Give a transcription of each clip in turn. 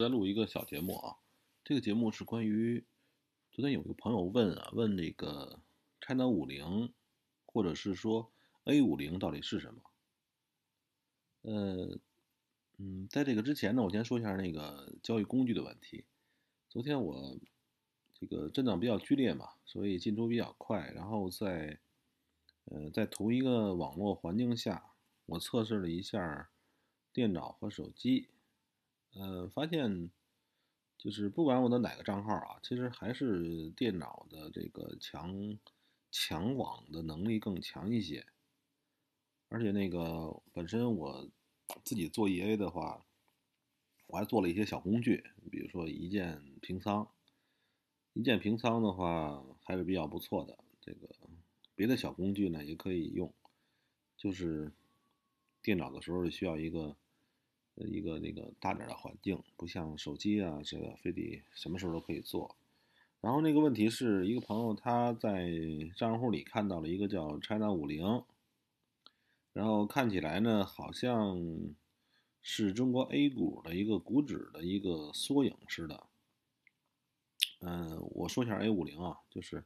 再录一个小节目啊，这个节目是关于昨天有一个朋友问啊，问那个 China 五零，或者是说 A 五零到底是什么？呃，嗯，在这个之前呢，我先说一下那个交易工具的问题。昨天我这个震荡比较剧烈嘛，所以进出比较快，然后在呃在同一个网络环境下，我测试了一下电脑和手机。呃，发现就是不管我的哪个账号啊，其实还是电脑的这个强强网的能力更强一些。而且那个本身我自己做 EA 的话，我还做了一些小工具，比如说一键平仓。一键平仓的话还是比较不错的。这个别的小工具呢也可以用，就是电脑的时候需要一个。一个那个大点的环境，不像手机啊，这个非得什么时候都可以做。然后那个问题是一个朋友他在账户里看到了一个叫 China 五零，然后看起来呢好像是中国 A 股的一个股指的一个缩影似的。嗯，我说一下 A 五零啊，就是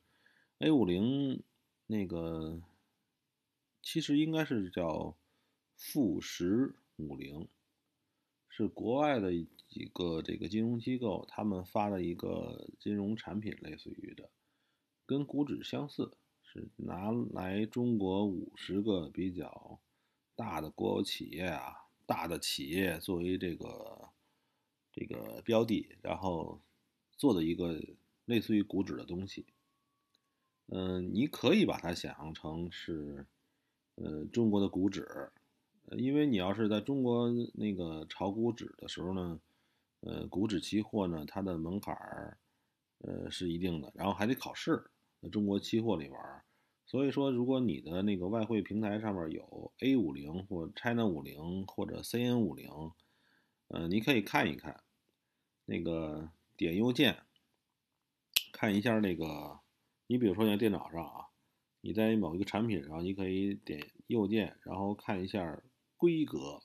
A 五零那个其实应该是叫富时五零。是国外的几个这个金融机构，他们发的一个金融产品，类似于的，跟股指相似，是拿来中国五十个比较大的国有企业啊，大的企业作为这个这个标的，然后做的一个类似于股指的东西。嗯，你可以把它想象成是，呃，中国的股指。因为你要是在中国那个炒股指的时候呢，呃，股指期货呢，它的门槛儿，呃，是一定的，然后还得考试。在中国期货里玩，所以说，如果你的那个外汇平台上面有 A 五零或 China 五零或者 CN 五零，呃，你可以看一看，那个点右键，看一下那个，你比如说在电脑上啊，你在某一个产品上，你可以点右键，然后看一下。规格，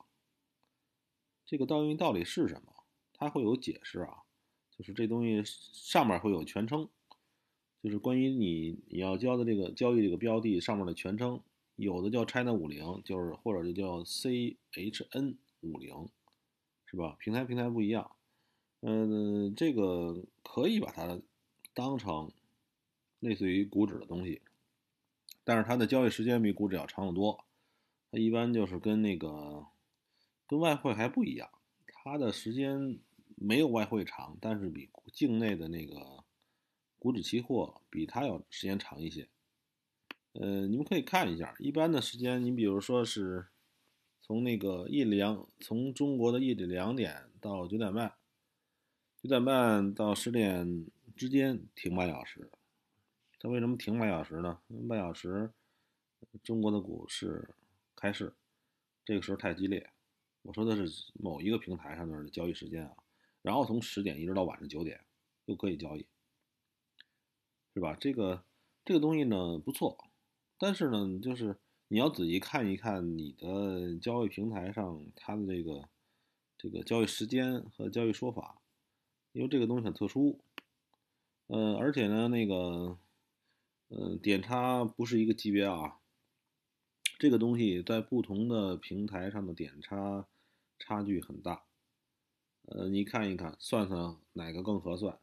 这个东西到底是什么？它会有解释啊，就是这东西上面会有全称，就是关于你你要交的这个交易这个标的上面的全称，有的叫 China 五零，就是或者就叫 CHN 五零，是吧？平台平台不一样，嗯，这个可以把它当成类似于股指的东西，但是它的交易时间比股指要长得多。它一般就是跟那个跟外汇还不一样，它的时间没有外汇长，但是比境内的那个股指期货比它要时间长一些。呃，你们可以看一下，一般的时间，你比如说是从那个一两，从中国的夜里两点到九点半，九点半到十点之间停半小时。它为什么停半小时呢？半小时中国的股市。开市，这个时候太激烈。我说的是某一个平台上的交易时间啊，然后从十点一直到晚上九点都可以交易，是吧？这个这个东西呢不错，但是呢，就是你要仔细看一看你的交易平台上它的这个这个交易时间和交易说法，因为这个东西很特殊，呃，而且呢，那个呃点差不是一个级别啊。这个东西在不同的平台上的点差差距很大，呃，你看一看，算算哪个更合算。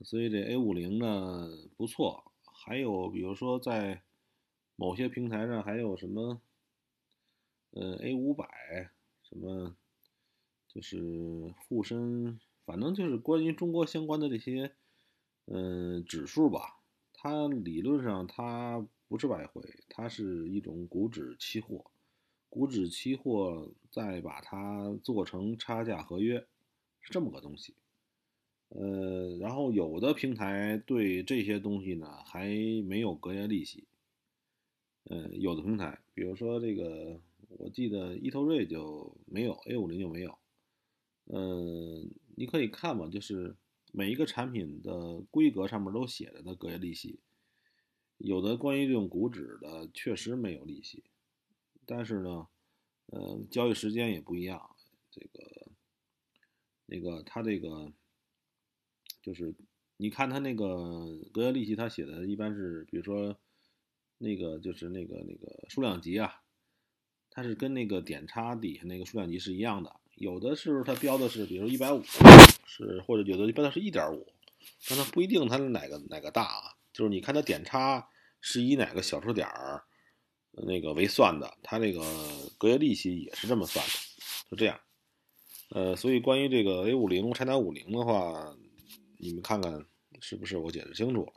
所以这 A 五零呢不错，还有比如说在某些平台上还有什么，呃，A 五百什么，就是沪深，反正就是关于中国相关的这些，嗯，指数吧，它理论上它。不是外汇，它是一种股指期货，股指期货再把它做成差价合约，是这么个东西。呃，然后有的平台对这些东西呢还没有隔夜利息。呃，有的平台，比如说这个，我记得易投瑞就没有，A 五零就没有。嗯，你可以看嘛，就是每一个产品的规格上面都写着的隔夜利息。有的关于这种股指的确实没有利息，但是呢，呃，交易时间也不一样。这个那个它这个就是你看它那个隔夜利息，它写的一般是，比如说那个就是那个那个数量级啊，它是跟那个点差底下那个数量级是一样的。有的时候它标的是，比如一百五，是或者有的标的是一点五，但它不一定它哪个哪个大啊，就是你看它点差是以哪个小数点儿那个为算的，它那个隔夜利息也是这么算的，就这样。呃，所以关于这个 A 五零、拆单五零的话，你们看看是不是我解释清楚了？